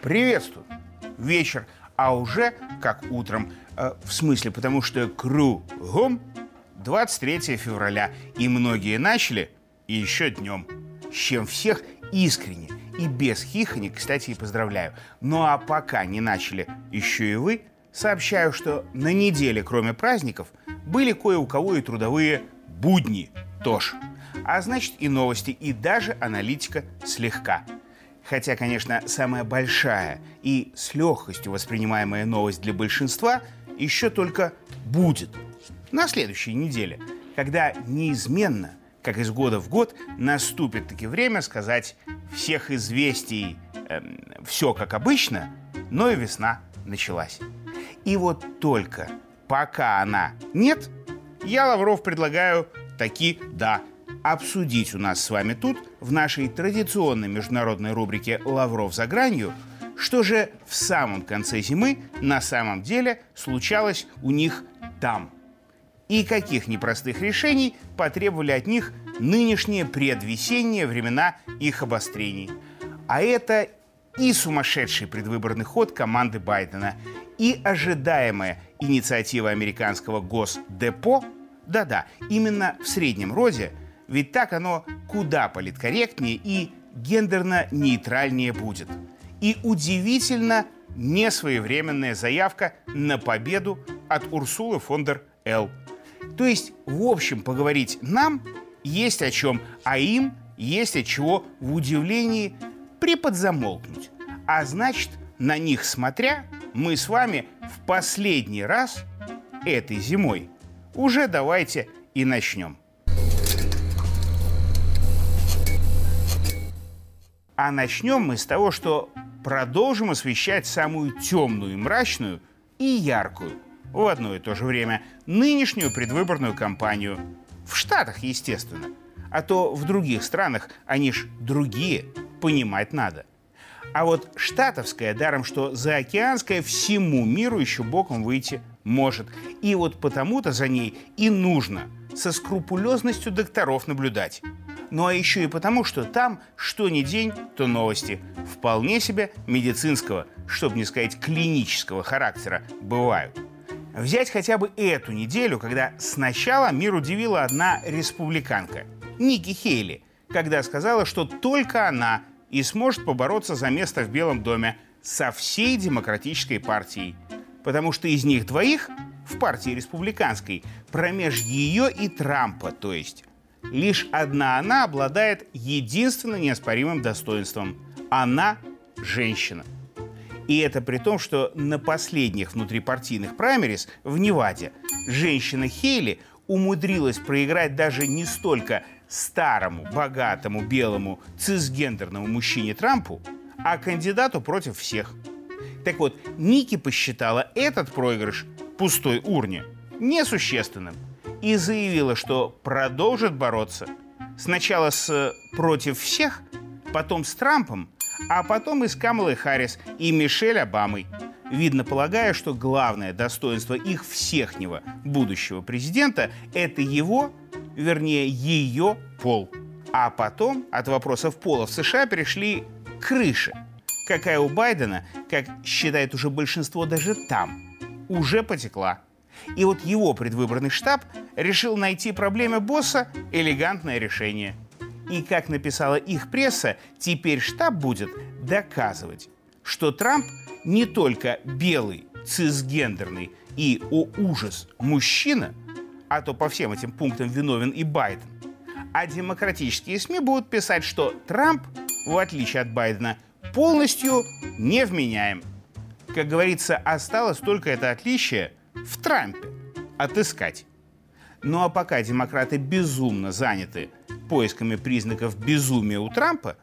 Приветствую. Вечер, а уже как утром. Э, в смысле, потому что кругом 23 февраля, и многие начали еще днем. С чем всех искренне и без хихони, кстати, и поздравляю. Ну а пока не начали еще и вы, сообщаю, что на неделе, кроме праздников, были кое у кого и трудовые будни тоже. А значит и новости, и даже аналитика слегка – Хотя, конечно, самая большая и с легкостью воспринимаемая новость для большинства еще только будет на следующей неделе, когда неизменно, как из года в год, наступит таки время сказать всех известий эм, все как обычно, но и весна началась. И вот только пока она нет, я, Лавров, предлагаю таки да обсудить у нас с вами тут, в нашей традиционной международной рубрике «Лавров за гранью», что же в самом конце зимы на самом деле случалось у них там. И каких непростых решений потребовали от них нынешние предвесенние времена их обострений. А это и сумасшедший предвыборный ход команды Байдена, и ожидаемая инициатива американского Госдепо, да-да, именно в среднем роде – ведь так оно куда политкорректнее и гендерно-нейтральнее будет. И удивительно несвоевременная заявка на победу от Урсулы фон дер Эл. То есть, в общем, поговорить нам есть о чем, а им есть от чего в удивлении приподзамолкнуть. А значит, на них смотря, мы с вами в последний раз этой зимой уже давайте и начнем. А начнем мы с того, что продолжим освещать самую темную и мрачную и яркую в одно и то же время нынешнюю предвыборную кампанию. В Штатах, естественно. А то в других странах они ж другие, понимать надо. А вот штатовская, даром что заокеанская, всему миру еще боком выйти может. И вот потому-то за ней и нужно со скрупулезностью докторов наблюдать. Ну а еще и потому, что там, что ни день, то новости. Вполне себе медицинского, чтобы не сказать клинического характера, бывают. Взять хотя бы эту неделю, когда сначала мир удивила одна республиканка, Ники Хейли, когда сказала, что только она и сможет побороться за место в Белом доме со всей демократической партией. Потому что из них двоих в партии республиканской промеж ее и Трампа, то есть Лишь одна она обладает единственно неоспоримым достоинством. Она – женщина. И это при том, что на последних внутрипартийных праймерис в Неваде женщина Хейли умудрилась проиграть даже не столько старому, богатому, белому, цисгендерному мужчине Трампу, а кандидату против всех. Так вот, Ники посчитала этот проигрыш пустой урне несущественным – и заявила, что продолжит бороться сначала с «против всех», потом с Трампом, а потом и с Камалой Харрис и Мишель Обамой. Видно, полагая, что главное достоинство их всехнего будущего президента – это его, вернее, ее пол. А потом от вопросов пола в США перешли к крыше. Какая у Байдена, как считает уже большинство даже там, уже потекла. И вот его предвыборный штаб решил найти проблеме босса элегантное решение. И, как написала их пресса, теперь штаб будет доказывать, что Трамп не только белый, цисгендерный и, о ужас, мужчина, а то по всем этим пунктам виновен и Байден, а демократические СМИ будут писать, что Трамп, в отличие от Байдена, полностью невменяем. Как говорится, осталось только это отличие – в Трампе отыскать. Ну а пока демократы безумно заняты поисками признаков безумия у Трампа,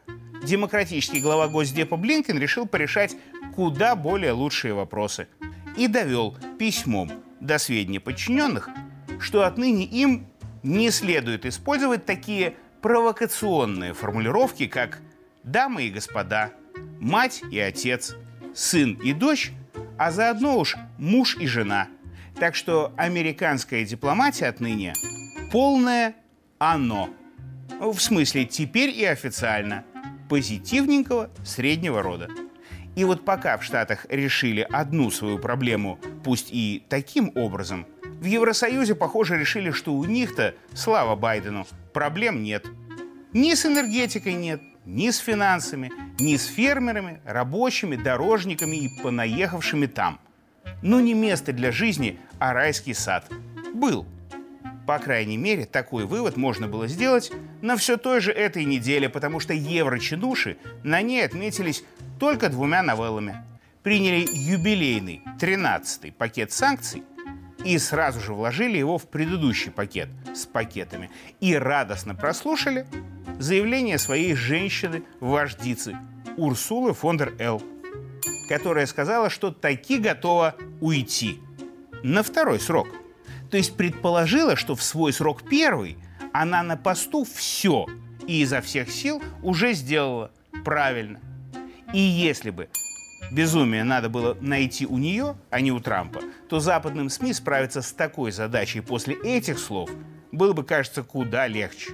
демократический глава Госдепа Блинкен решил порешать куда более лучшие вопросы и довел письмом до сведения подчиненных, что отныне им не следует использовать такие провокационные формулировки, как «дамы и господа», «мать и отец», «сын и дочь», а заодно уж «муж и жена», так что американская дипломатия отныне полное оно. В смысле, теперь и официально. Позитивненького среднего рода. И вот пока в Штатах решили одну свою проблему, пусть и таким образом, в Евросоюзе, похоже, решили, что у них-то, слава Байдену, проблем нет. Ни с энергетикой нет, ни с финансами, ни с фермерами, рабочими, дорожниками и понаехавшими там. Ну не место для жизни, а райский сад. Был. По крайней мере, такой вывод можно было сделать на все той же этой неделе, потому что еврочедуши на ней отметились только двумя новеллами. Приняли юбилейный 13-й пакет санкций и сразу же вложили его в предыдущий пакет с пакетами и радостно прослушали заявление своей женщины-вождицы Урсулы фон дер Эл, которая сказала, что таки готова уйти на второй срок. То есть предположила, что в свой срок первый она на посту все и изо всех сил уже сделала правильно. И если бы безумие надо было найти у нее, а не у Трампа, то западным СМИ справиться с такой задачей после этих слов было бы, кажется, куда легче.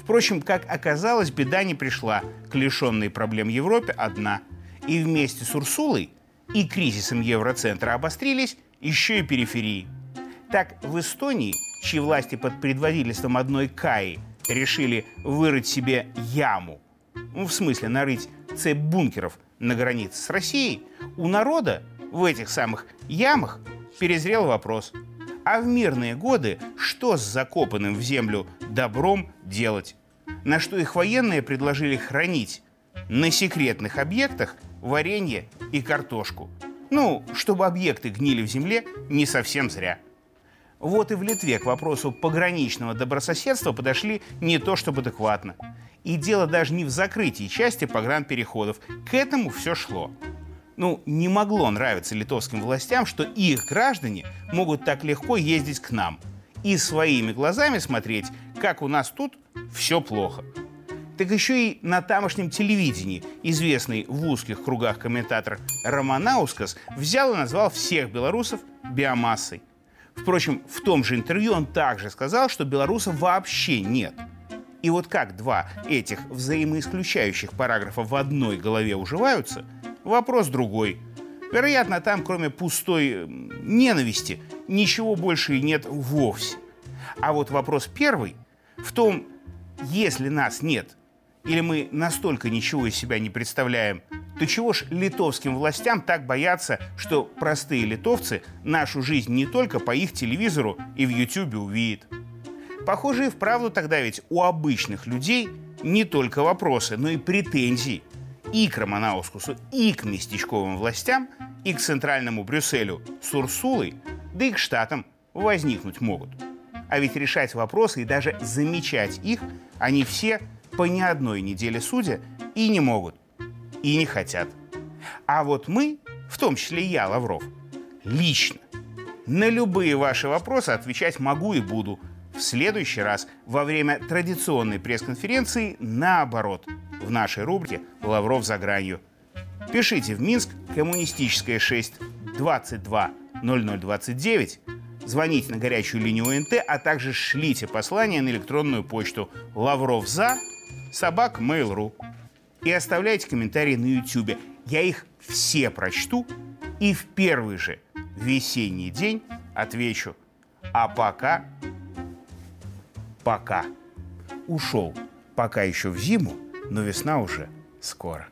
Впрочем, как оказалось, беда не пришла к лишенной проблем Европе одна. И вместе с Урсулой и кризисом Евроцентра обострились еще и периферии. Так, в Эстонии, чьи власти под предводительством одной Каи решили вырыть себе яму, в смысле нарыть цепь бункеров на границе с Россией, у народа в этих самых ямах перезрел вопрос. А в мирные годы что с закопанным в землю добром делать? На что их военные предложили хранить на секретных объектах варенье и картошку. Ну, чтобы объекты гнили в земле не совсем зря. Вот и в Литве к вопросу пограничного добрососедства подошли не то чтобы адекватно. И дело даже не в закрытии части погранпереходов. К этому все шло. Ну, не могло нравиться литовским властям, что их граждане могут так легко ездить к нам и своими глазами смотреть, как у нас тут все плохо. Так еще и на тамошнем телевидении известный в узких кругах комментатор Романаускас взял и назвал всех белорусов биомассой. Впрочем, в том же интервью он также сказал, что белорусов вообще нет – и вот как два этих взаимоисключающих параграфа в одной голове уживаются, вопрос другой. Вероятно, там, кроме пустой ненависти, ничего больше и нет вовсе. А вот вопрос первый в том, если нас нет, или мы настолько ничего из себя не представляем, то чего ж литовским властям так бояться, что простые литовцы нашу жизнь не только по их телевизору и в Ютубе увидят? Похоже, и вправду тогда ведь у обычных людей не только вопросы, но и претензии и к Романаускусу, и к местечковым властям, и к центральному Брюсселю с Урсулой, да и к штатам возникнуть могут. А ведь решать вопросы и даже замечать их они все по ни одной неделе судя и не могут, и не хотят. А вот мы, в том числе я, Лавров, лично на любые ваши вопросы отвечать могу и буду – в следующий раз во время традиционной пресс-конференции наоборот, в нашей рубрике «Лавров за гранью». Пишите в Минск, коммунистическая 6, 22 0029, звоните на горячую линию ОНТ, а также шлите послание на электронную почту лавров за собак mail.ru и оставляйте комментарии на YouTube. Я их все прочту и в первый же весенний день отвечу. А пока пока. Ушел, пока еще в зиму, но весна уже скоро.